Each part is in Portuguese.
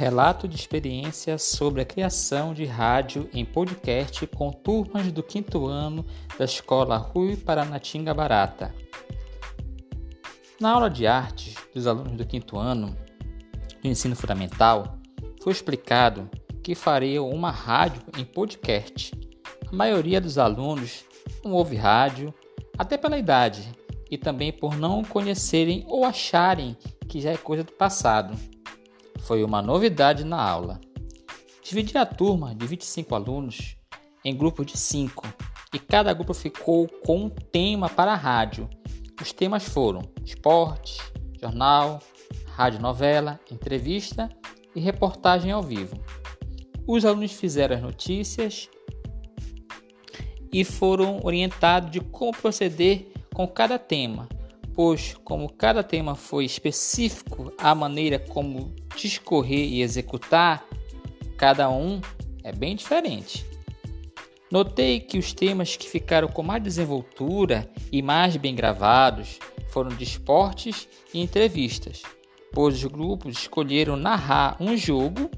Relato de experiência sobre a criação de rádio em podcast com turmas do quinto ano da Escola Rui Paranatinga Barata. Na aula de artes dos alunos do quinto ano do ensino fundamental, foi explicado que faria uma rádio em podcast. A maioria dos alunos não ouve rádio, até pela idade, e também por não conhecerem ou acharem que já é coisa do passado foi uma novidade na aula. Dividi a turma de 25 alunos em grupos de 5 e cada grupo ficou com um tema para a rádio. Os temas foram esporte, jornal, rádio novela, entrevista e reportagem ao vivo. Os alunos fizeram as notícias e foram orientados de como proceder com cada tema, pois, como cada tema foi específico, a maneira como discorrer e executar cada um é bem diferente. Notei que os temas que ficaram com mais desenvoltura e mais bem gravados foram de esportes e entrevistas, pois os grupos escolheram narrar um jogo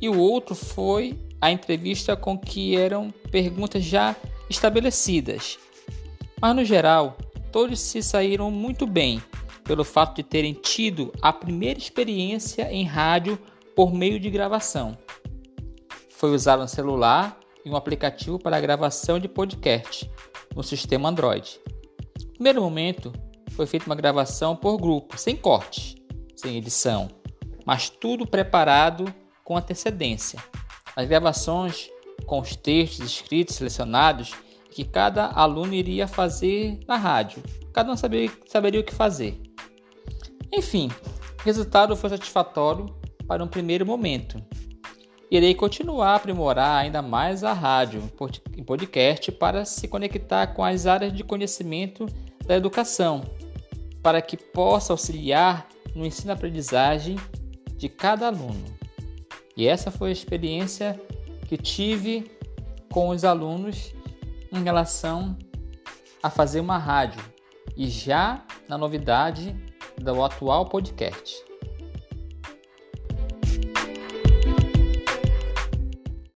e o outro foi a entrevista com que eram perguntas já estabelecidas. Mas no geral, todos se saíram muito bem pelo fato de terem tido a primeira experiência em rádio por meio de gravação. Foi usado um celular e um aplicativo para gravação de podcast no sistema Android. No primeiro momento, foi feita uma gravação por grupo, sem corte, sem edição, mas tudo preparado com antecedência. As gravações com os textos escritos selecionados que cada aluno iria fazer na rádio. Cada um saberia, saberia o que fazer. Enfim, o resultado foi satisfatório para um primeiro momento. Irei continuar a aprimorar ainda mais a rádio em podcast para se conectar com as áreas de conhecimento da educação, para que possa auxiliar no ensino-aprendizagem de cada aluno. E essa foi a experiência que tive com os alunos em relação a fazer uma rádio e já na novidade do atual podcast.